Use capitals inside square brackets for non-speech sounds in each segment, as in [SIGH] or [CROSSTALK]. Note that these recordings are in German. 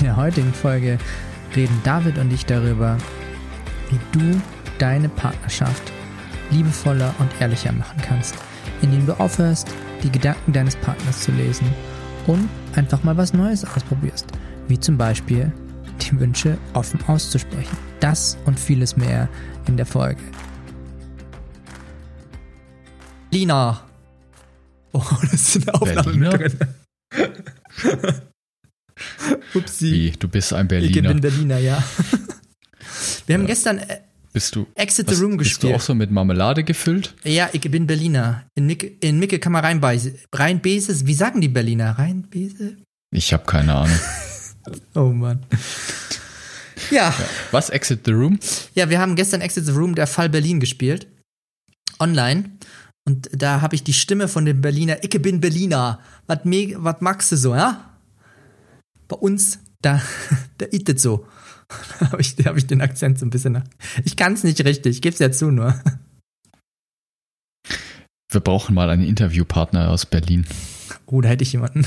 In der heutigen Folge reden David und ich darüber, wie du deine Partnerschaft liebevoller und ehrlicher machen kannst, indem du aufhörst, die Gedanken deines Partners zu lesen und einfach mal was Neues ausprobierst, wie zum Beispiel die Wünsche offen auszusprechen. Das und vieles mehr in der Folge. Lina. Oh, [LAUGHS] das sind Aufnahmen mit drin. [LAUGHS] Upsi. Wie, du bist ein Berliner. Ich bin Berliner, ja. [LAUGHS] Wir haben ja. gestern äh, bist du, Exit was, the Room gespielt. Bist du auch so mit Marmelade gefüllt? Ja, ich bin Berliner. In Micke, in Micke kann man reinbeißen. Reinbese? Wie sagen die Berliner? Reinbese? Ich habe keine Ahnung. [LAUGHS] oh Mann. Ja. ja. Was? Exit the Room? Ja, wir haben gestern Exit the Room, der Fall Berlin gespielt. Online. Und da habe ich die Stimme von dem Berliner, ich bin Berliner. Was magst du so, ja? Bei uns, da, [LAUGHS] da ist es so. [LAUGHS] Da habe ich, hab ich den Akzent so ein bisschen nach. Ich kann es nicht richtig, ich gebe es ja zu nur. [LAUGHS] Wir brauchen mal einen Interviewpartner aus Berlin. Oh, da hätte ich jemanden.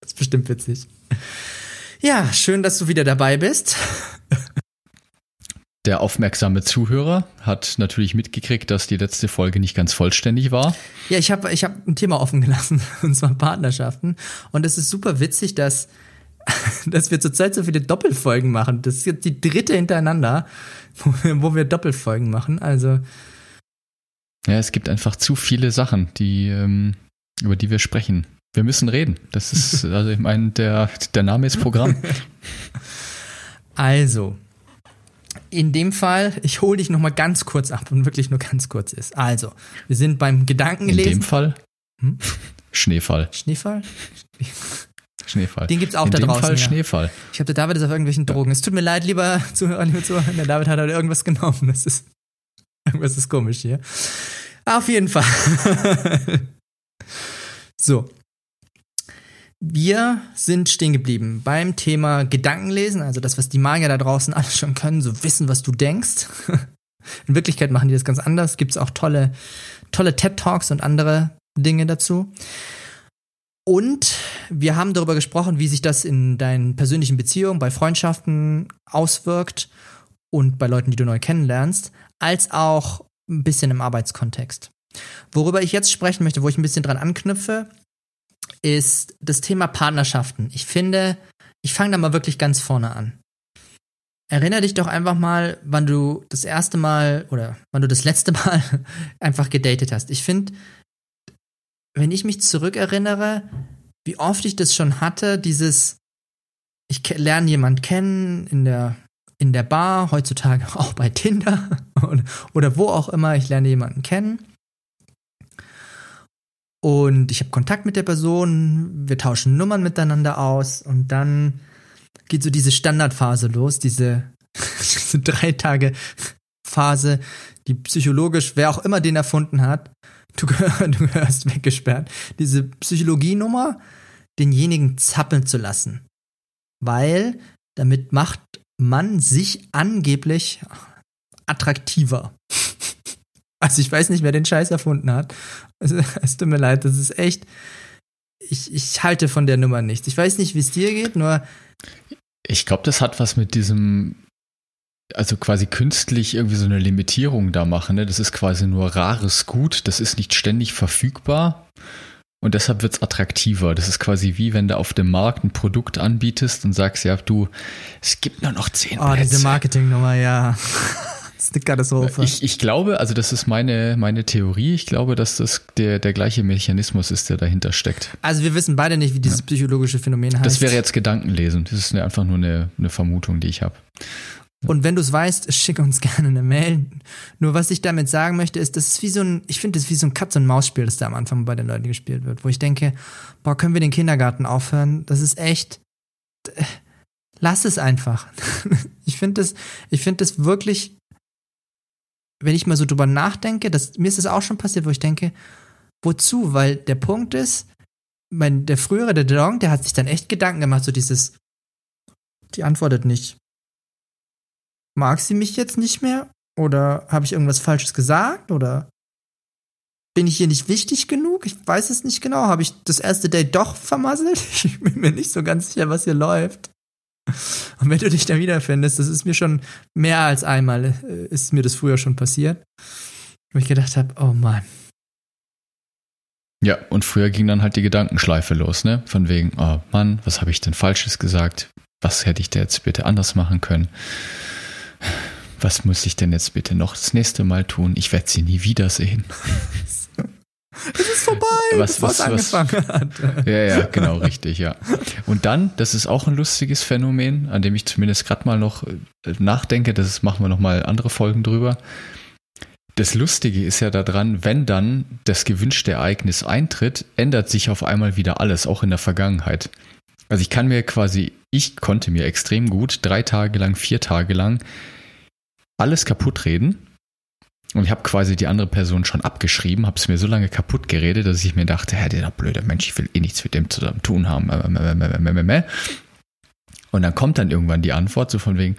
das ist bestimmt witzig. Ja, schön, dass du wieder dabei bist. Der aufmerksame Zuhörer hat natürlich mitgekriegt, dass die letzte Folge nicht ganz vollständig war. Ja, ich habe ich hab ein Thema offen gelassen, [LAUGHS] und zwar Partnerschaften. Und es ist super witzig, dass, [LAUGHS] dass wir zurzeit so viele Doppelfolgen machen. Das ist jetzt die dritte hintereinander, [LAUGHS] wo wir, wo wir Doppelfolgen machen. Also. Ja, es gibt einfach zu viele Sachen, die, ähm, über die wir sprechen. Wir müssen reden. Das ist, also ich meine, der, der Name ist Programm. Also, in dem Fall, ich hole dich noch mal ganz kurz ab und wirklich nur ganz kurz ist. Also, wir sind beim Gedankenlesen. In dem Fall? Hm? Schneefall. Schneefall? Schneefall. Den gibt's auch In da draußen. In dem Fall ja. Schneefall. Ich habe der David ist auf irgendwelchen Drogen. Ja. Es tut mir leid, lieber Zuhörer, lieber Zuhörer. Der David hat heute irgendwas genommen. Das ist irgendwas ist komisch hier. Auf jeden Fall. [LAUGHS] so, wir sind stehen geblieben beim Thema Gedankenlesen, also das, was die Magier da draußen [LAUGHS] alles schon können, so wissen, was du denkst. [LAUGHS] In Wirklichkeit machen die das ganz anders. Gibt es auch tolle, tolle TED-Talks und andere Dinge dazu. Und wir haben darüber gesprochen, wie sich das in deinen persönlichen Beziehungen, bei Freundschaften auswirkt und bei Leuten, die du neu kennenlernst, als auch ein bisschen im Arbeitskontext. Worüber ich jetzt sprechen möchte, wo ich ein bisschen dran anknüpfe, ist das Thema Partnerschaften. Ich finde, ich fange da mal wirklich ganz vorne an. Erinner dich doch einfach mal, wann du das erste Mal oder wann du das letzte Mal [LAUGHS] einfach gedatet hast. Ich finde, wenn ich mich zurückerinnere, wie oft ich das schon hatte, dieses, ich lerne jemand kennen in der, in der Bar, heutzutage [LAUGHS] auch bei Tinder [LAUGHS] oder wo auch immer, ich lerne jemanden kennen. Und ich habe Kontakt mit der Person, wir tauschen Nummern miteinander aus und dann geht so diese Standardphase los, diese, [LAUGHS] diese drei Tage Phase, die psychologisch, wer auch immer den erfunden hat, du, gehör, [LAUGHS] du gehörst weggesperrt. Diese Psychologienummer, denjenigen zappeln zu lassen. Weil damit macht man sich angeblich attraktiver. [LAUGHS] Also ich weiß nicht, wer den Scheiß erfunden hat. [LAUGHS] Also, es tut mir leid, das ist echt. Ich, ich halte von der Nummer nichts. Ich weiß nicht, wie es dir geht, nur. Ich glaube, das hat was mit diesem, also quasi künstlich irgendwie so eine Limitierung da machen. Ne? Das ist quasi nur rares Gut, das ist nicht ständig verfügbar. Und deshalb wird es attraktiver. Das ist quasi wie wenn du auf dem Markt ein Produkt anbietest und sagst, ja, du, es gibt nur noch zehn Oh, Plätze. diese Marketingnummer, ja. [LAUGHS] Katastrophe. Ich, ich glaube, also das ist meine, meine Theorie, ich glaube, dass das der, der gleiche Mechanismus ist, der dahinter steckt. Also wir wissen beide nicht, wie dieses ja. psychologische Phänomen heißt. Das wäre jetzt Gedankenlesen. Das ist einfach nur eine, eine Vermutung, die ich habe. Und wenn du es weißt, schick uns gerne eine Mail. Nur was ich damit sagen möchte, ist, das ist wie so ein, ich finde, das ist wie so ein Katz- und Maus-Spiel, das da am Anfang bei den Leuten gespielt wird, wo ich denke, boah, können wir den Kindergarten aufhören? Das ist echt, lass es einfach. [LAUGHS] ich finde das, ich finde das wirklich, wenn ich mal so drüber nachdenke, das, mir ist das auch schon passiert, wo ich denke, wozu? Weil der Punkt ist, mein, der frühere, der Dong, der hat sich dann echt Gedanken gemacht, so dieses, die antwortet nicht. Mag sie mich jetzt nicht mehr? Oder habe ich irgendwas Falsches gesagt? Oder bin ich hier nicht wichtig genug? Ich weiß es nicht genau. Habe ich das erste Date doch vermasselt? [LAUGHS] Ich bin mir nicht so ganz sicher, was hier läuft. Und wenn du dich da wiederfindest, das ist mir schon mehr als einmal, äh, ist mir das früher schon passiert, wo ich gedacht habe, oh Mann. Ja, und früher ging dann halt die Gedankenschleife los, ne? Von wegen, oh Mann, was habe ich denn Falsches gesagt? Was hätte ich da jetzt bitte anders machen können? Was muss ich denn jetzt bitte noch das nächste Mal tun? Ich werde sie nie wiedersehen. [LAUGHS] Es ist vorbei, was, was, was, angefangen hat. Ja, ja, genau, richtig, ja. Und dann, das ist auch ein lustiges Phänomen, an dem ich zumindest gerade mal noch äh, nachdenke, das machen wir noch mal andere Folgen drüber. Das Lustige ist ja daran, wenn dann das gewünschte Ereignis eintritt, ändert sich auf einmal wieder alles, auch in der Vergangenheit. Also ich kann mir quasi, ich konnte mir extrem gut drei Tage lang, vier Tage lang alles kaputt reden und ich habe quasi die andere Person schon abgeschrieben, habe es mir so lange kaputt geredet, dass ich mir dachte, Herr, der blöde Mensch, ich will eh nichts mit dem zu tun haben. Und dann kommt dann irgendwann die Antwort so von wegen,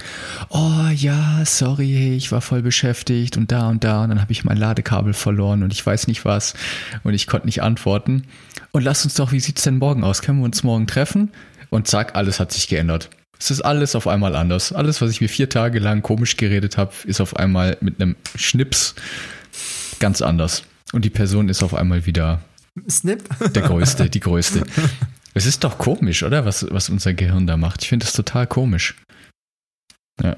oh ja, sorry, ich war voll beschäftigt und da und da und dann habe ich mein Ladekabel verloren und ich weiß nicht was und ich konnte nicht antworten. Und lass uns doch, wie sieht's denn morgen aus? Können wir uns morgen treffen? Und zack, alles hat sich geändert. Es ist alles auf einmal anders. Alles, was ich mir vier Tage lang komisch geredet habe, ist auf einmal mit einem Schnips ganz anders. Und die Person ist auf einmal wieder Snip? der Größte, [LAUGHS] die Größte. Es ist doch komisch, oder? Was, was unser Gehirn da macht. Ich finde das total komisch. Ja.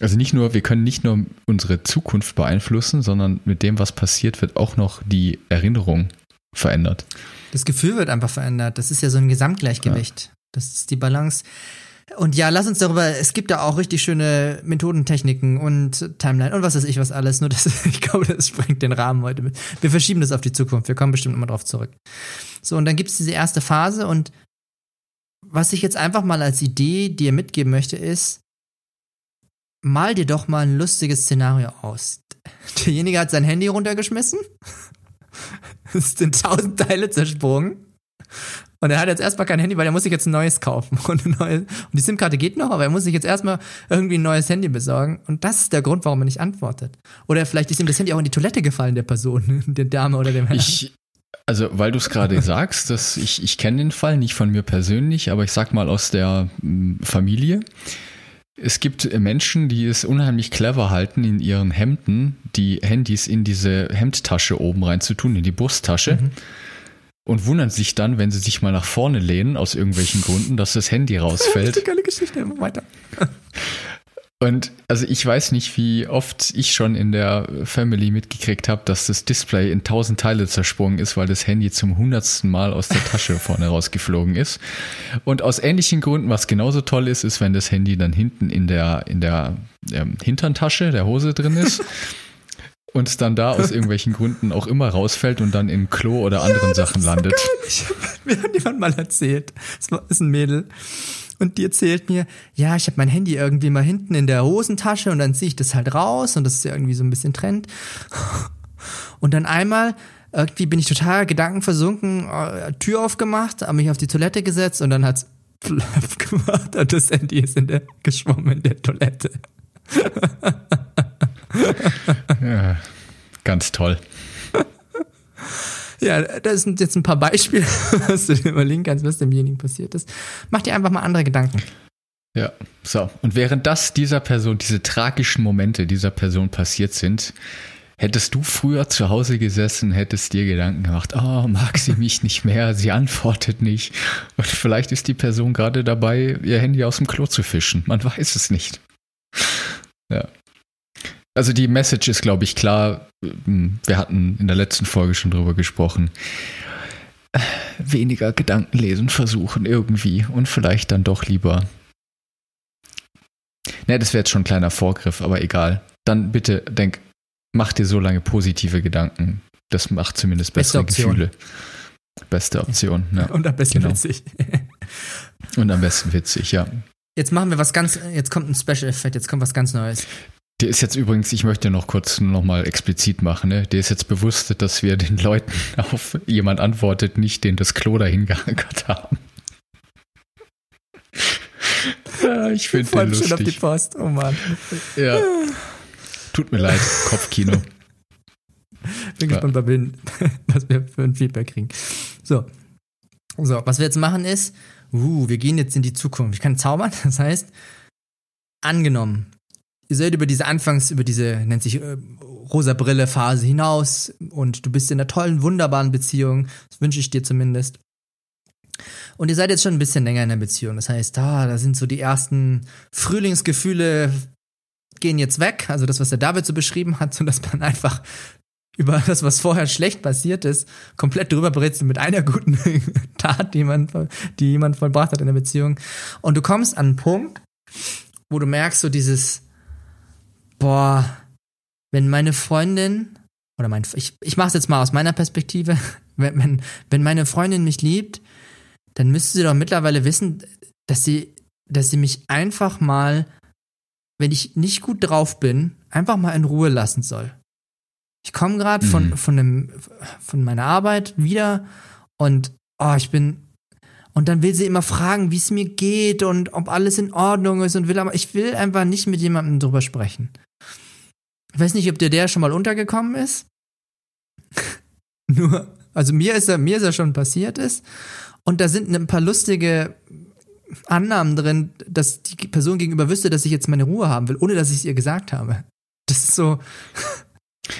Also nicht nur, wir können nicht nur unsere Zukunft beeinflussen, sondern mit dem, was passiert, wird auch noch die Erinnerung verändert. Das Gefühl wird einfach verändert. Das ist ja so ein Gesamtgleichgewicht. Ja. Das ist die Balance. Und ja, lass uns darüber, es gibt da auch richtig schöne Methodentechniken und Timeline und was weiß ich was alles, nur das, [LAUGHS] ich glaube, das sprengt den Rahmen heute mit. Wir verschieben das auf die Zukunft, wir kommen bestimmt immer drauf zurück. So, und dann gibt es diese erste Phase und was ich jetzt einfach mal als Idee dir mitgeben möchte, ist, mal dir doch mal ein lustiges Szenario aus. [LAUGHS] Derjenige hat sein Handy runtergeschmissen, [LAUGHS] es sind tausend Teile zersprungen und er hat jetzt erstmal kein Handy, weil er muss sich jetzt ein neues kaufen. [LAUGHS] Und, ein neues, und die SIM-Karte geht noch, aber er muss sich jetzt erstmal irgendwie ein neues Handy besorgen. Und das ist der Grund, warum er nicht antwortet. Oder vielleicht ist ihm das Handy auch in die Toilette gefallen, der Person, [LAUGHS] der Dame oder dem Herrn. Ich, also, weil du es gerade [LAUGHS] sagst, dass ich, ich kenne den Fall, nicht von mir persönlich, aber ich sag mal aus der hm, Familie. Es gibt Menschen, die es unheimlich clever halten, in ihren Hemden die Handys in diese Hemdtasche oben reinzutun, in die Brusttasche. Mhm und wundern sich dann, wenn sie sich mal nach vorne lehnen, aus irgendwelchen Gründen, dass das Handy [LAUGHS] rausfällt. Die geile Geschichte, immer weiter. [LAUGHS] Und also ich weiß nicht, wie oft ich schon in der Family mitgekriegt habe, dass das Display in tausend Teile zersprungen ist, weil das Handy zum hundertsten Mal aus der Tasche [LAUGHS] vorne rausgeflogen ist. Und aus ähnlichen Gründen, was genauso toll ist, ist, wenn das Handy dann hinten in der, in der ähm, Hinterntasche der Hose drin ist. Und es dann da aus irgendwelchen Gründen auch immer rausfällt und dann im Klo oder anderen ja, Sachen landet. So [LAUGHS] mir hat jemand mal erzählt, es ist ein Mädel und die erzählt mir, ja, ich habe mein Handy irgendwie mal hinten in der Hosentasche und dann ziehe ich das halt raus und das ist ja irgendwie so ein bisschen Trend. [LAUGHS] Und dann einmal irgendwie bin ich total gedankenversunken, äh, Tür aufgemacht, habe mich auf die Toilette gesetzt und dann hat's [LAUGHS] plöpp gemacht und das Handy ist in der geschwommen in der Toilette ja, ganz toll. Ja, das sind jetzt ein paar Beispiele, [LAUGHS] was du dir überlegen kannst, was demjenigen passiert ist. Mach dir einfach mal andere Gedanken. Ja, so. Und während das dieser Person, diese tragischen Momente dieser Person passiert sind, hättest du früher zu Hause gesessen, hättest dir Gedanken gemacht, oh, mag sie mich nicht mehr, sie antwortet nicht. Und vielleicht ist die Person gerade dabei, ihr Handy aus dem Klo zu fischen. Man weiß es nicht. Ja. Also die Message ist, glaube ich, klar. Wir hatten in der letzten Folge schon drüber gesprochen. Weniger Gedanken lesen versuchen irgendwie und vielleicht dann doch lieber. Ne, das wäre jetzt schon ein kleiner Vorgriff, aber egal. Dann bitte denk, mach dir so lange positive Gedanken. Das macht zumindest bessere Gefühle. Beste Option. Ja. [LAUGHS] Und am besten genau. witzig. Und am besten witzig, ja. Jetzt machen wir was ganz, jetzt kommt ein Special Effekt, jetzt kommt was ganz Neues. Der ist jetzt übrigens, ich möchte noch kurz nochmal explizit machen, ne? Der ist jetzt bewusst, dass wir den Leuten [LAUGHS] auf jemand antwortet, nicht den das Klo dahin [LAUGHS] gehankert haben. ja, ich finde den lustig. auf die Post, oh Mann. Ja. Tut mir leid, Kopfkino. [LAUGHS] Bin gespannt, ja. was wir für ein Feedback kriegen. So. So, was wir jetzt machen ist, uh, wir gehen jetzt in die Zukunft. Ich kann zaubern, das heißt, angenommen, ihr seid über diese Anfangs, über diese, nennt sich äh, rosa Brille Phase hinaus und du bist in einer tollen, wunderbaren Beziehung. Das wünsche ich dir zumindest. Und ihr seid jetzt schon ein bisschen länger in der Beziehung. Das heißt, da, da sind so die ersten Frühlingsgefühle gehen jetzt weg. Also das, was der David so beschrieben hat, so dass man einfach über das, was vorher schlecht passiert ist, komplett drüber berätst mit einer guten [LAUGHS] Tat, die man, die jemand vollbracht hat in der Beziehung. Und du kommst an einen Punkt, wo du merkst, so dieses, boah, wenn meine Freundin, oder mein, ich, ich mach's jetzt mal aus meiner Perspektive, [LAUGHS] wenn, wenn, wenn meine Freundin mich liebt, dann müsste sie doch mittlerweile wissen, dass sie, dass sie mich einfach mal, wenn ich nicht gut drauf bin, einfach mal in Ruhe lassen soll. Ich komme gerade mhm. von, von, dem, von meiner Arbeit wieder und oh, ich bin. Und dann will sie immer fragen, wie es mir geht und ob alles in Ordnung ist und will aber, ich will einfach nicht mit jemandem drüber sprechen. Ich weiß nicht, ob dir der schon mal untergekommen ist. [LAUGHS] Nur, also mir ist er, mir ist er schon passiert ist. Und da sind ein paar lustige Annahmen drin, dass die Person gegenüber wüsste, dass ich jetzt meine Ruhe haben will, ohne dass ich es ihr gesagt habe. Das ist so. [LAUGHS]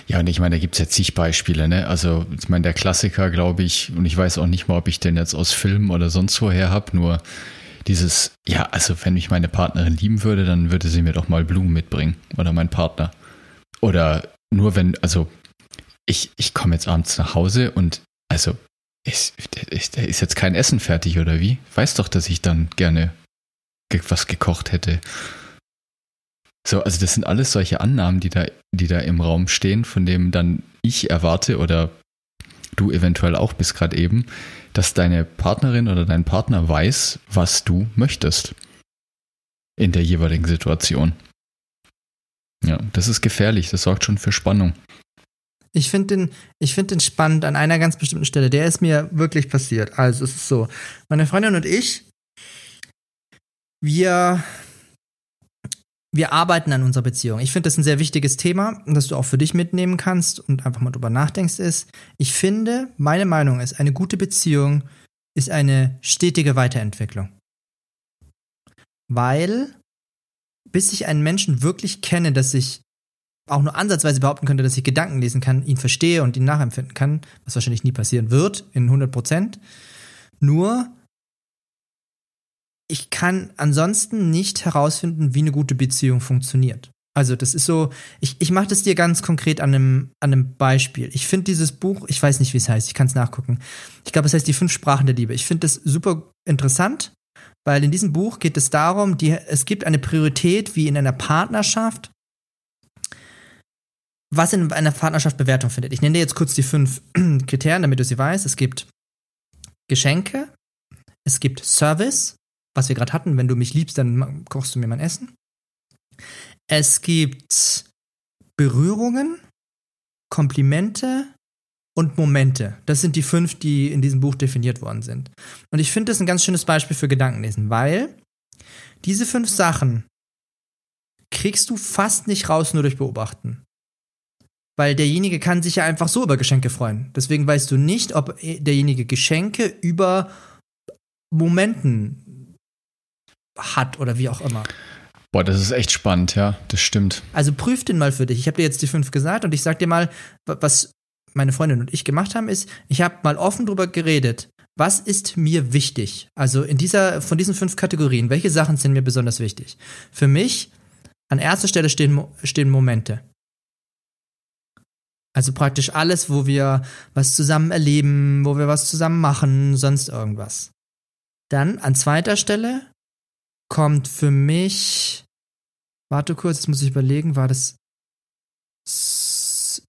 Ja, und ich meine, da gibt es ja zig Beispiele, ne? Also, ich meine, der Klassiker, glaube ich, und ich weiß auch nicht mal, ob ich den jetzt aus Filmen oder sonst woher habe, nur dieses, ja, also wenn mich meine Partnerin lieben würde, dann würde sie mir doch mal Blumen mitbringen. Oder mein Partner. Oder nur wenn, also ich, ich komme jetzt abends nach Hause und also ist, ist, jetzt kein Essen fertig oder wie? Weiß doch, dass ich dann gerne was gekocht hätte. So, also das sind alles solche Annahmen, die da, die da im Raum stehen, von dem dann ich erwarte oder du eventuell auch bis gerade eben, dass deine Partnerin oder dein Partner weiß, was du möchtest in der jeweiligen Situation. Ja, das ist gefährlich, das sorgt schon für Spannung. Ich finde den, ich den spannend an einer ganz bestimmten Stelle. Der ist mir wirklich passiert. Also es ist so, meine Freundin und ich, wir wir arbeiten an unserer Beziehung. Ich finde das ein sehr wichtiges Thema, das du auch für dich mitnehmen kannst und einfach mal drüber nachdenkst, ist, ich finde, meine Meinung ist, eine gute Beziehung ist eine stetige Weiterentwicklung. Weil, bis ich einen Menschen wirklich kenne, dass ich auch nur ansatzweise behaupten könnte, dass ich Gedanken lesen kann, ihn verstehe und ihn nachempfinden kann, was wahrscheinlich nie passieren wird, in 100 Prozent, nur ich kann ansonsten nicht herausfinden, wie eine gute Beziehung funktioniert. Also das ist so, ich, ich mache das dir ganz konkret an einem, an einem Beispiel. Ich finde dieses Buch, ich weiß nicht, wie es heißt, ich kann es nachgucken. Ich glaube, es heißt Die fünf Sprachen der Liebe. Ich finde das super interessant, weil in diesem Buch geht es darum, die, es gibt eine Priorität wie in einer Partnerschaft, was in einer Partnerschaft Bewertung findet. Ich nenne dir jetzt kurz die fünf [CLEARS THROAT] Kriterien, damit du sie weißt. Es gibt Geschenke, es gibt Service, was wir gerade hatten, wenn du mich liebst, dann kochst du mir mein Essen. Es gibt Berührungen, Komplimente und Momente. Das sind die fünf, die in diesem Buch definiert worden sind. Und ich finde das ein ganz schönes Beispiel für Gedankenlesen, weil diese fünf Sachen kriegst du fast nicht raus nur durch Beobachten. Weil derjenige kann sich ja einfach so über Geschenke freuen. Deswegen weißt du nicht, ob derjenige Geschenke über Momenten hat oder wie auch immer. Boah, das ist echt spannend, ja, das stimmt. Also prüf den mal für dich. Ich habe dir jetzt die fünf gesagt und ich sag dir mal, was meine Freundin und ich gemacht haben, ist, ich habe mal offen drüber geredet. Was ist mir wichtig? Also in dieser, von diesen fünf Kategorien, welche Sachen sind mir besonders wichtig? Für mich, an erster Stelle stehen, stehen Momente. Also praktisch alles, wo wir was zusammen erleben, wo wir was zusammen machen, sonst irgendwas. Dann an zweiter Stelle kommt für mich. Warte kurz, jetzt muss ich überlegen, war das.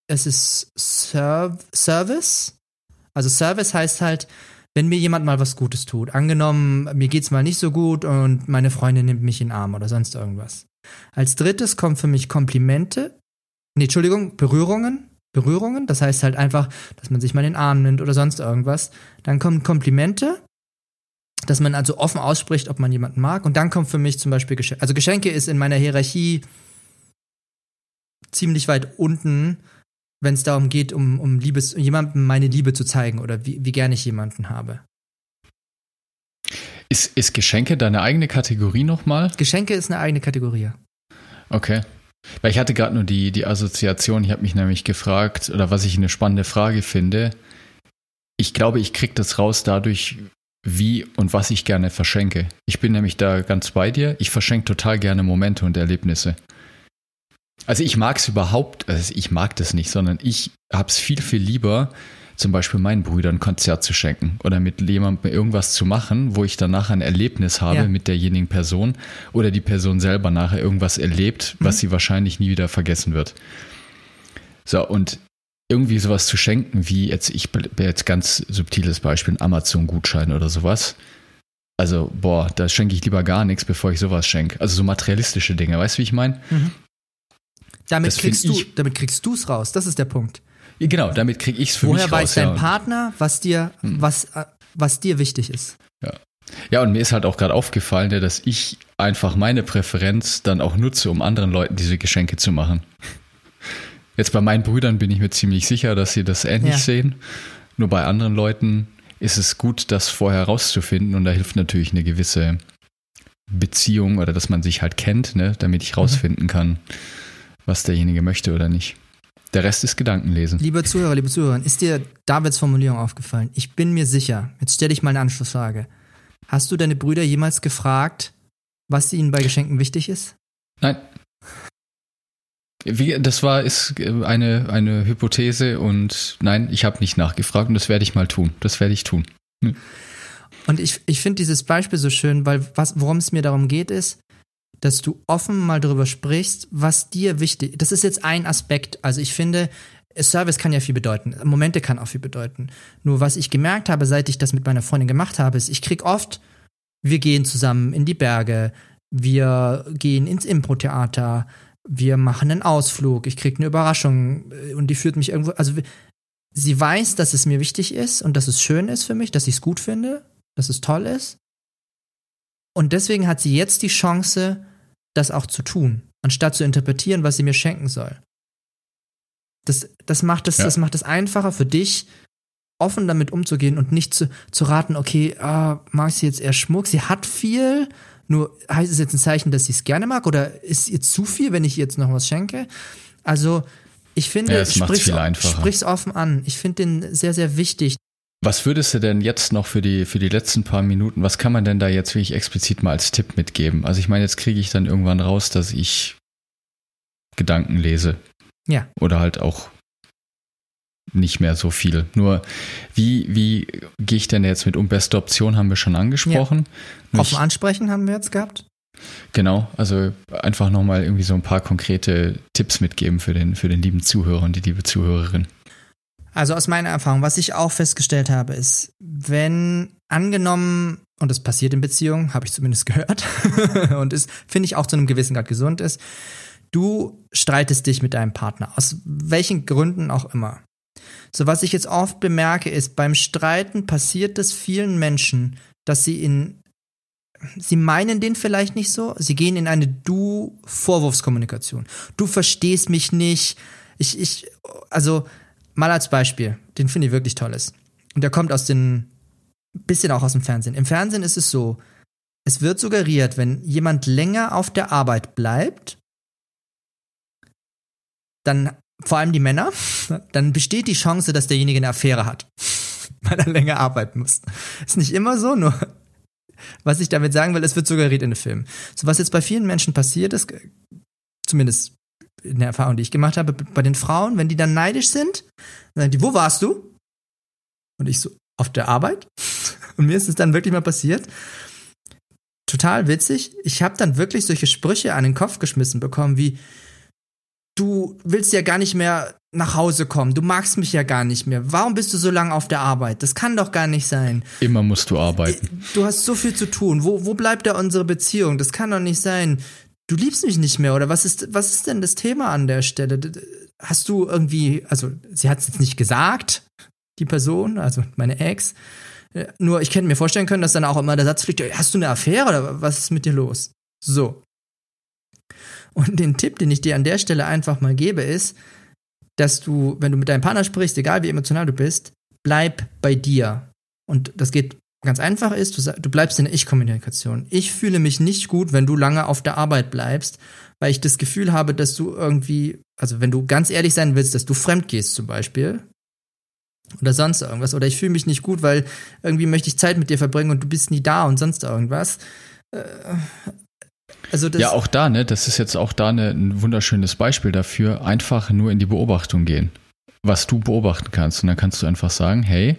Es ist Serv Service. Also Service heißt halt, wenn mir jemand mal was Gutes tut. Angenommen, mir geht's mal nicht so gut und meine Freundin nimmt mich in den Arm oder sonst irgendwas. Als drittes kommen für mich Komplimente. Nee, Entschuldigung, Berührungen. Berührungen, das heißt halt einfach, dass man sich mal in den Arm nimmt oder sonst irgendwas. Dann kommen Komplimente, dass man also offen ausspricht, ob man jemanden mag. Und dann kommt für mich zum Beispiel Geschenke. Also Geschenke ist in meiner Hierarchie ziemlich weit unten, wenn es darum geht, um, um Liebes, jemandem meine Liebe zu zeigen oder wie, wie gerne ich jemanden habe. Ist, ist Geschenke deine eigene Kategorie nochmal? Geschenke ist eine eigene Kategorie. Okay. Weil ich hatte gerade nur die, die Assoziation, ich habe mich nämlich gefragt, oder was ich eine spannende Frage finde. Ich glaube, ich kriege das raus dadurch, wie und was ich gerne verschenke. Ich bin nämlich da ganz bei dir. Ich verschenke total gerne Momente und Erlebnisse. Also ich mag es überhaupt, also ich mag das nicht, sondern ich habe es viel, viel lieber, zum Beispiel meinen Brüdern ein Konzert zu schenken oder mit jemandem irgendwas zu machen, wo ich danach ein Erlebnis habe ja. mit derjenigen Person oder die Person selber nachher irgendwas erlebt, was mhm. sie wahrscheinlich nie wieder vergessen wird. So, und irgendwie sowas zu schenken, wie jetzt, ich jetzt ganz subtiles Beispiel, ein Amazon-Gutschein oder sowas. Also, boah, da schenke ich lieber gar nichts, bevor ich sowas schenke. Also so materialistische Dinge, weißt du, wie ich meine? Mhm. Damit, kriegst du, damit kriegst du es raus, das ist der Punkt. Genau, damit krieg ich es für Woher mich raus. Woher weiß dein ja. Partner, was dir, hm. was, äh, was dir wichtig ist? Ja. Ja, und mir ist halt auch gerade aufgefallen, dass ich einfach meine Präferenz dann auch nutze, um anderen Leuten diese Geschenke zu machen. Jetzt bei meinen Brüdern bin ich mir ziemlich sicher, dass sie das ähnlich ja. sehen. Nur bei anderen Leuten ist es gut, das vorher rauszufinden und da hilft natürlich eine gewisse Beziehung oder dass man sich halt kennt, ne, damit ich mhm. rausfinden kann, was derjenige möchte oder nicht. Der Rest ist Gedankenlesen. Liebe Zuhörer, liebe Zuhörer, ist dir Davids Formulierung aufgefallen? Ich bin mir sicher, jetzt stelle ich mal eine Anschlussfrage. Hast du deine Brüder jemals gefragt, was ihnen bei Geschenken wichtig ist? Nein. Wie, das war ist eine, eine Hypothese und nein, ich habe nicht nachgefragt und das werde ich mal tun. Das werde ich tun. Hm. Und ich, ich finde dieses Beispiel so schön, weil was, worum es mir darum geht, ist, dass du offen mal darüber sprichst, was dir wichtig ist. Das ist jetzt ein Aspekt. Also ich finde, Service kann ja viel bedeuten. Momente kann auch viel bedeuten. Nur was ich gemerkt habe, seit ich das mit meiner Freundin gemacht habe, ist, ich krieg oft, wir gehen zusammen in die Berge, wir gehen ins Impro-Theater, wir machen einen Ausflug, ich krieg eine Überraschung äh, und die führt mich irgendwo, also sie weiß, dass es mir wichtig ist und dass es schön ist für mich, dass ich es gut finde, dass es toll ist. Und deswegen hat sie jetzt die Chance, das auch zu tun, anstatt zu interpretieren, was sie mir schenken soll. Das, das, macht es, ja. das macht es einfacher für dich, offen damit umzugehen und nicht zu, zu raten, okay, ah, mag sie jetzt eher Schmuck? Sie hat viel, nur heißt es jetzt ein Zeichen, dass sie es gerne mag oder ist ihr zu viel, wenn ich ihr jetzt noch was schenke? Also, ich finde, ja, sprich's offen an. Ich finde den sehr, sehr wichtig. Was würdest du denn jetzt noch für die, für die letzten paar Minuten, was kann man denn da jetzt wirklich explizit mal als Tipp mitgeben? Also ich meine, jetzt kriege ich dann irgendwann raus, dass ich Gedanken lese. Ja. Oder halt auch nicht mehr so viel. Nur wie, wie gehe ich denn jetzt mit um? Beste Option haben wir schon angesprochen. Ja. Offen ansprechen haben wir jetzt gehabt. Genau, also einfach nochmal irgendwie so ein paar konkrete Tipps mitgeben für den, für den lieben Zuhörer und die liebe Zuhörerin. Also aus meiner Erfahrung, was ich auch festgestellt habe, ist, wenn angenommen, und das passiert in Beziehungen, habe ich zumindest [LAUGHS] gehört, und es finde ich auch zu einem gewissen Grad gesund ist, du streitest dich mit deinem Partner, aus welchen Gründen auch immer. So was ich jetzt oft bemerke, ist, beim Streiten passiert es vielen Menschen, dass sie in Sie meinen den vielleicht nicht so, sie gehen in eine Du-Vorwurfskommunikation. Du verstehst mich nicht. Ich, ich, also, Mal als Beispiel, den finde ich wirklich toll ist. Und der kommt aus den, bisschen auch aus dem Fernsehen. Im Fernsehen ist es so, es wird suggeriert, wenn jemand länger auf der Arbeit bleibt, dann, vor allem die Männer, [LAUGHS] dann besteht die Chance, dass derjenige eine Affäre hat, [LAUGHS] weil er länger arbeiten muss. Ist nicht immer so, nur [LAUGHS] was ich damit sagen will, es wird suggeriert in den Filmen. So was jetzt bei vielen Menschen passiert ist, zumindest in der Erfahrung, die ich gemacht habe, bei den Frauen, wenn die dann neidisch sind, dann sagen die, wo warst du? Und ich so, auf der Arbeit. [LAUGHS] Und mir ist es dann wirklich mal passiert. Total witzig. Ich habe dann wirklich solche Sprüche an den Kopf geschmissen bekommen, wie, du willst ja gar nicht mehr nach Hause kommen. Du magst mich ja gar nicht mehr. Warum bist du so lange auf der Arbeit? Das kann doch gar nicht sein. Immer musst du arbeiten. Du hast so viel zu tun. Wo, wo bleibt da unsere Beziehung? Das kann doch nicht sein. Du liebst mich nicht mehr, oder was ist, was ist denn das Thema an der Stelle? Hast du irgendwie, also sie hat es jetzt nicht gesagt, die Person, also meine Ex. Äh, nur ich hätte mir vorstellen können, dass dann auch immer der Satz fliegt, hast du eine Affäre oder was ist mit dir los? So. Und den Tipp, den ich dir an der Stelle einfach mal gebe, ist, dass du, wenn du mit deinem Partner sprichst, egal wie emotional du bist, bleib bei dir. Und das geht ganz einfach ist, du, du bleibst in der Ich-Kommunikation. Ich fühle mich nicht gut, wenn du lange auf der Arbeit bleibst, weil ich das Gefühl habe, dass du irgendwie, also wenn du ganz ehrlich sein willst, dass du fremd gehst zum Beispiel, oder sonst irgendwas, oder ich fühle mich nicht gut, weil irgendwie möchte ich Zeit mit dir verbringen und du bist nie da und sonst irgendwas. Äh, also ja, auch da, ne, das ist jetzt auch da ne, ein wunderschönes Beispiel dafür, einfach nur in die Beobachtung gehen, was du beobachten kannst. Und dann kannst du einfach sagen, hey,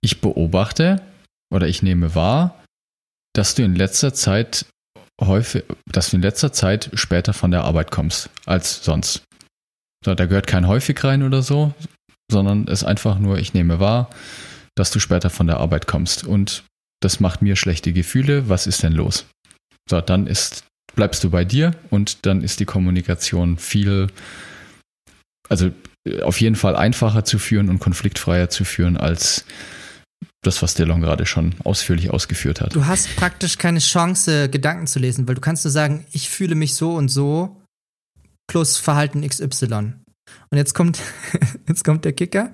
ich beobachte oder ich nehme wahr, dass du in letzter Zeit häufig, dass du in letzter Zeit später von der Arbeit kommst als sonst. So, da gehört kein häufig rein oder so, sondern es ist einfach nur, ich nehme wahr, dass du später von der Arbeit kommst. Und das macht mir schlechte Gefühle. Was ist denn los? So, dann ist, bleibst du bei dir und dann ist die Kommunikation viel, also auf jeden Fall einfacher zu führen und konfliktfreier zu führen als das, was Delon gerade schon ausführlich ausgeführt hat. Du hast praktisch keine Chance, Gedanken zu lesen, weil du kannst nur sagen, ich fühle mich so und so plus Verhalten XY. Und jetzt kommt, [LAUGHS] jetzt kommt der Kicker.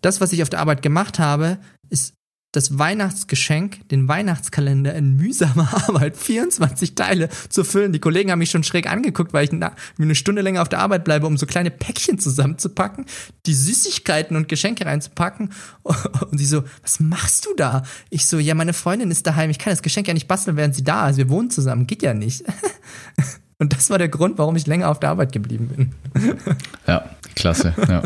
Das, was ich auf der Arbeit gemacht habe, ist das Weihnachtsgeschenk, den Weihnachtskalender in mühsamer [LAUGHS] Arbeit, 24 Teile zu füllen. Die Kollegen haben mich schon schräg angeguckt, weil ich eine Stunde länger auf der Arbeit bleibe, um so kleine Päckchen zusammenzupacken, die Süßigkeiten und Geschenke reinzupacken. [LAUGHS] Und sie so, was machst du da? Ich so, ja, meine Freundin ist daheim, ich kann das Geschenk ja nicht basteln, während sie da ist. Wir wohnen zusammen, geht ja nicht. [LAUGHS] Und das war der Grund, warum ich länger auf der Arbeit geblieben bin. Ja, klasse. Ja.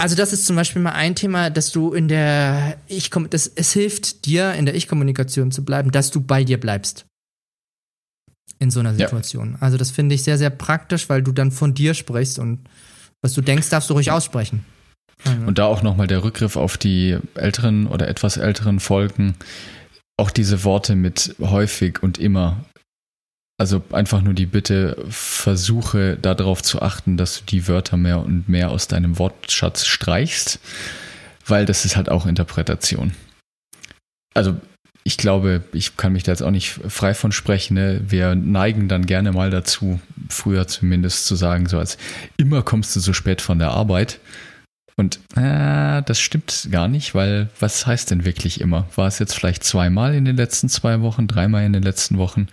Also das ist zum Beispiel mal ein Thema, dass du in der ich das es hilft dir in der Ich-Kommunikation zu bleiben, dass du bei dir bleibst in so einer Situation. Ja. Also das finde ich sehr sehr praktisch, weil du dann von dir sprichst und was du denkst, darfst du ruhig aussprechen. Also. Und da auch nochmal der Rückgriff auf die älteren oder etwas älteren Folgen. Auch diese Worte mit häufig und immer also einfach nur die Bitte, versuche darauf zu achten, dass du die Wörter mehr und mehr aus deinem Wortschatz streichst, weil das ist halt auch Interpretation. Also ich glaube, ich kann mich da jetzt auch nicht frei von sprechen. Ne? Wir neigen dann gerne mal dazu, früher zumindest zu sagen, so als immer kommst du so spät von der Arbeit. Und äh, das stimmt gar nicht, weil was heißt denn wirklich immer? War es jetzt vielleicht zweimal in den letzten zwei Wochen, dreimal in den letzten Wochen?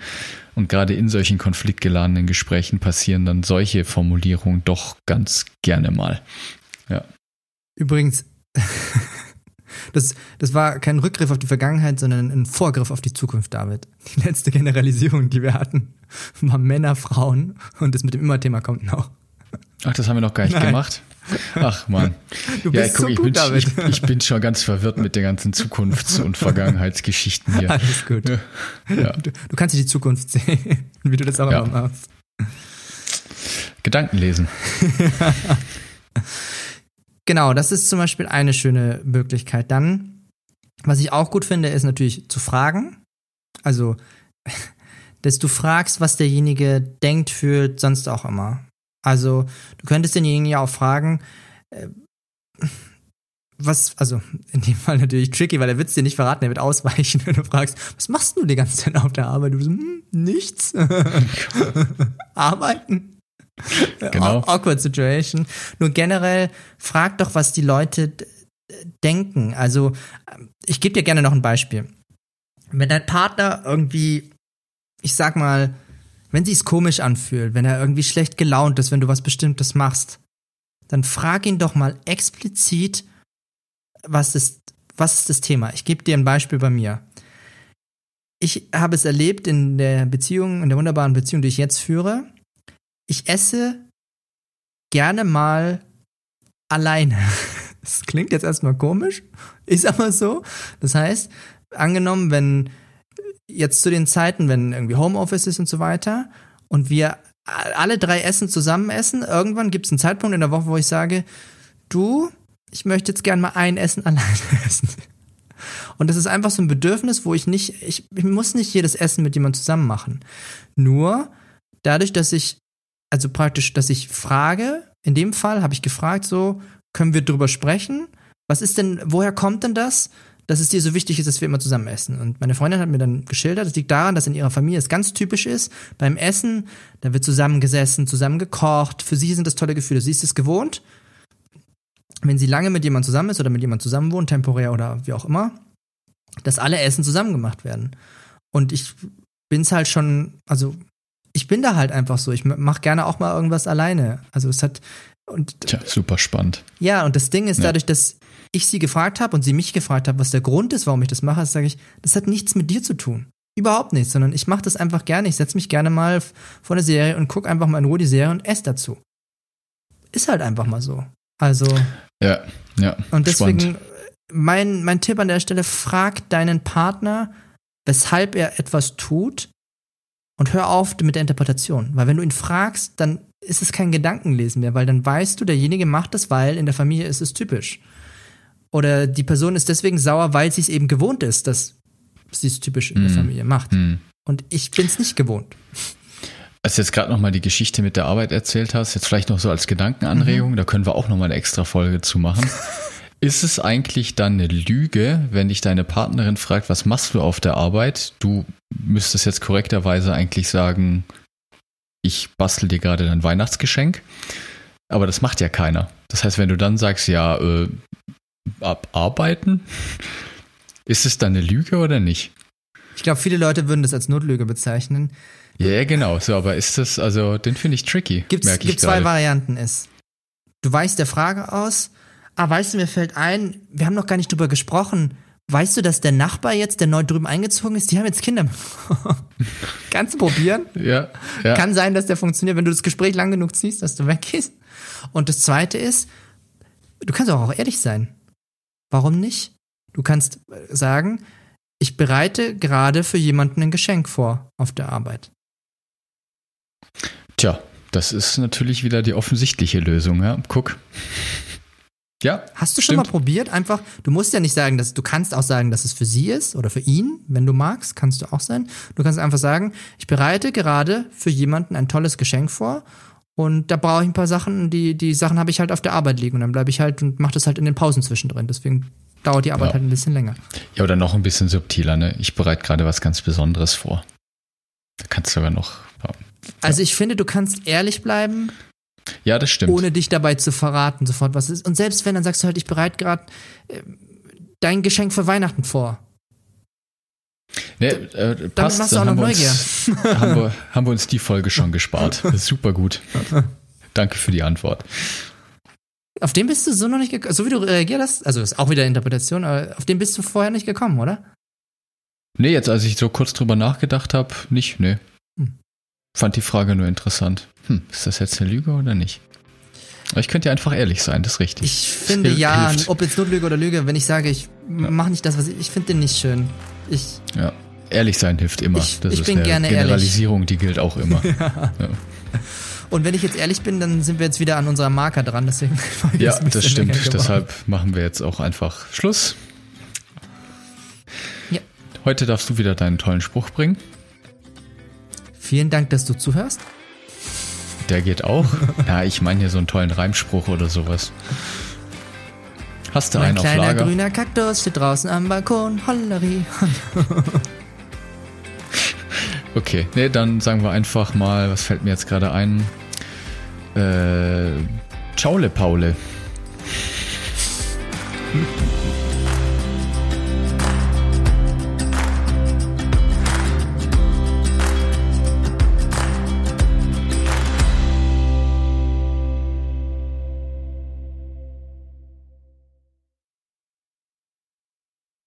Und gerade in solchen konfliktgeladenen Gesprächen passieren dann solche Formulierungen doch ganz gerne mal. Ja. Übrigens, [LAUGHS] das, das war kein Rückgriff auf die Vergangenheit, sondern ein Vorgriff auf die Zukunft, David. Die letzte Generalisierung, die wir hatten, war Männer, Frauen und das mit dem Immer-Thema kommt noch. Ach, das haben wir noch gar nicht Nein. gemacht. Ach man. Du bist ja, guck, so ich, gut, bin, ich, ich, bin schon ganz verwirrt mit den ganzen Zukunfts- und [LAUGHS] Vergangenheitsgeschichten hier. Alles gut. Ja. Du, du, kannst dir die Zukunft sehen, [LAUGHS] wie du das auch ja. immer machst. Gedanken lesen. [LAUGHS] genau, das ist zum Beispiel eine schöne Möglichkeit. Dann, was ich auch gut finde, ist natürlich zu fragen. Also, dass du fragst, was derjenige denkt, fühlt, sonst auch immer. Also, du könntest denjenigen ja auch fragen, äh, was, also in dem Fall natürlich tricky, weil er wird es dir nicht verraten, er wird ausweichen, [LAUGHS] wenn du fragst, was machst du die ganze Zeit auf der Arbeit? Du bist, hm, nichts. [LAUGHS] Arbeiten. [LAUGHS] Genau. Awkward Situation. Nur generell frag doch, was die Leute denken. Also, ich gebe dir gerne noch ein Beispiel. Wenn dein Partner irgendwie, ich sag mal, wenn sich's komisch anfühlt, wenn er irgendwie schlecht gelaunt ist, wenn du was Bestimmtes machst, dann frag ihn doch mal explizit, was ist, was ist das Thema? Ich gebe dir ein Beispiel bei mir. Ich habe es erlebt in der Beziehung, in der wunderbaren Beziehung, die ich jetzt führe. Ich esse gerne mal alleine. [LAUGHS] Das klingt jetzt erstmal komisch, ist aber so. Das heißt, angenommen, wenn jetzt zu den Zeiten, wenn irgendwie Homeoffice ist und so weiter und wir alle drei Essen zusammen essen. Irgendwann gibt es einen Zeitpunkt in der Woche, wo ich sage, du, ich möchte jetzt gern mal ein Essen [LAUGHS] alleine essen. Und das ist einfach so ein Bedürfnis, wo ich nicht, ich, ich muss nicht jedes Essen mit jemandem zusammen machen. Nur dadurch, dass ich, also praktisch, dass ich frage, in dem Fall habe ich gefragt, so, können wir drüber sprechen? Was ist denn, woher kommt denn das? Dass es dir so wichtig ist, dass wir immer zusammen essen. Und meine Freundin hat mir dann geschildert, das liegt daran, dass in ihrer Familie es ganz typisch ist, beim Essen, da wird zusammengesessen, zusammen gekocht. Für sie sind das tolle Gefühle. Sie ist es gewohnt, wenn sie lange mit jemandem zusammen ist oder mit jemandem zusammen wohnt, temporär oder wie auch immer, dass alle Essen zusammen gemacht werden. Und ich bin's halt schon, also ich bin da halt einfach so. Ich mache gerne auch mal irgendwas alleine. Also es hat und Tja, super spannend. Ja, und das Ding ist, ja. dadurch, dass ich sie gefragt habe und sie mich gefragt hat, was der Grund ist, warum ich das mache, sage ich, das hat nichts mit dir zu tun. Überhaupt nichts, sondern ich mache das einfach gerne. Ich setze mich gerne mal vor eine Serie und gucke einfach mal in Ruhe die Serie und esse dazu. Ist halt einfach mal so. Also. Ja, ja. Und deswegen, mein, mein Tipp an der Stelle, frag deinen Partner, weshalb er etwas tut und hör auf mit der Interpretation. Weil wenn du ihn fragst, dann ist es kein Gedankenlesen mehr, weil dann weißt du, derjenige macht das, weil in der Familie ist es typisch. Oder die Person ist deswegen sauer, weil sie es eben gewohnt ist, dass sie es typisch in mm. der Familie macht. Mm. Und ich bin es nicht gewohnt. Als du jetzt gerade nochmal die Geschichte mit der Arbeit erzählt hast, jetzt vielleicht noch so als Gedankenanregung, mhm. da können wir auch nochmal eine extra Folge zu machen. [LAUGHS] Ist es eigentlich dann eine Lüge, wenn dich deine Partnerin fragt, was machst du auf der Arbeit? Du müsstest jetzt korrekterweise eigentlich sagen, ich bastel dir gerade dein Weihnachtsgeschenk. Aber das macht ja keiner. Das heißt, wenn du dann sagst, ja, äh, abarbeiten, ist es dann eine Lüge oder nicht? Ich glaube, viele Leute würden das als Notlüge bezeichnen. Ja, yeah, genau. So, aber ist das, also, den finde ich tricky. Gibt's, merke gibt zwei Varianten ist. Du weichst der Frage aus, ah, weißt du, mir fällt ein, wir haben noch gar nicht drüber gesprochen. Weißt du, dass der Nachbar jetzt, der neu drüben eingezogen ist, die haben jetzt Kinder. [LAUGHS] Kannst du probieren? Ja, ja. Kann sein, dass der funktioniert, wenn du das Gespräch lang genug ziehst, dass du weggehst. Und das zweite ist, du kannst auch ehrlich sein. Warum nicht? Du kannst sagen, ich bereite gerade für jemanden ein Geschenk vor auf der Arbeit. Tja, das ist natürlich wieder die offensichtliche Lösung, ja. Guck. Ja. Hast du schon stimmt. mal probiert? Einfach, du musst ja nicht sagen, dass du kannst auch sagen, dass es für sie ist oder für ihn, wenn du magst, kannst du auch sein. Du kannst einfach sagen, ich bereite gerade für jemanden ein tolles Geschenk vor und da brauche ich ein paar Sachen, die, die Sachen habe ich halt auf der Arbeit liegen und dann bleibe ich halt und mache das halt in den Pausen zwischendrin. Deswegen dauert die Arbeit ja. halt ein bisschen länger. Ja, oder noch ein bisschen subtiler, ne? Ich bereite gerade was ganz Besonderes vor. Da kannst du aber noch. Ja. Also ich finde, du kannst ehrlich bleiben ja, das stimmt. Ohne dich dabei zu verraten, sofort was ist. Und selbst wenn, dann sagst du halt, ich bereite gerade äh, dein Geschenk für Weihnachten vor. Nee, äh, passt, machst du auch noch Neugier. Uns, [LAUGHS] haben, wir, [LAUGHS] haben wir uns die Folge schon gespart. [LAUGHS] super gut. Danke für die Antwort. Auf den bist du so noch nicht gekommen. So wie du reagiert hast, also ist auch wieder Interpretation, aber auf den bist du vorher nicht gekommen, oder? Nee, jetzt als ich so kurz drüber nachgedacht habe, nicht, nee. Hm. Fand die Frage nur interessant. Hm, ist das jetzt eine Lüge oder nicht? Aber ich könnte ja einfach ehrlich sein, das ist richtig. Ich finde Hil ja, hilft. ob jetzt Notlüge oder Lüge, wenn ich sage, ich ja. mache nicht das, was ich, ich finde den nicht schön. Ich, ja, ehrlich sein hilft immer. Ich, das ich ist bin eine gerne Generalisierung, ehrlich. die gilt auch immer. [LAUGHS] ja. Ja. Und wenn ich jetzt ehrlich bin, dann sind wir jetzt wieder an unserer Marker dran. Deswegen [LAUGHS] ja, das stimmt. Deshalb machen wir jetzt auch einfach Schluss. Ja. Heute darfst du wieder deinen tollen Spruch bringen. Vielen Dank, dass du zuhörst. Der geht auch. [LAUGHS] ja, ich meine hier so einen tollen Reimspruch oder sowas. Hast du einen auf Lager? Ein kleiner grüner Kaktus steht draußen am Balkon. Holleri. [LAUGHS] okay, nee, dann sagen wir einfach mal, was fällt mir jetzt gerade ein? Äh, Ciao, Paule.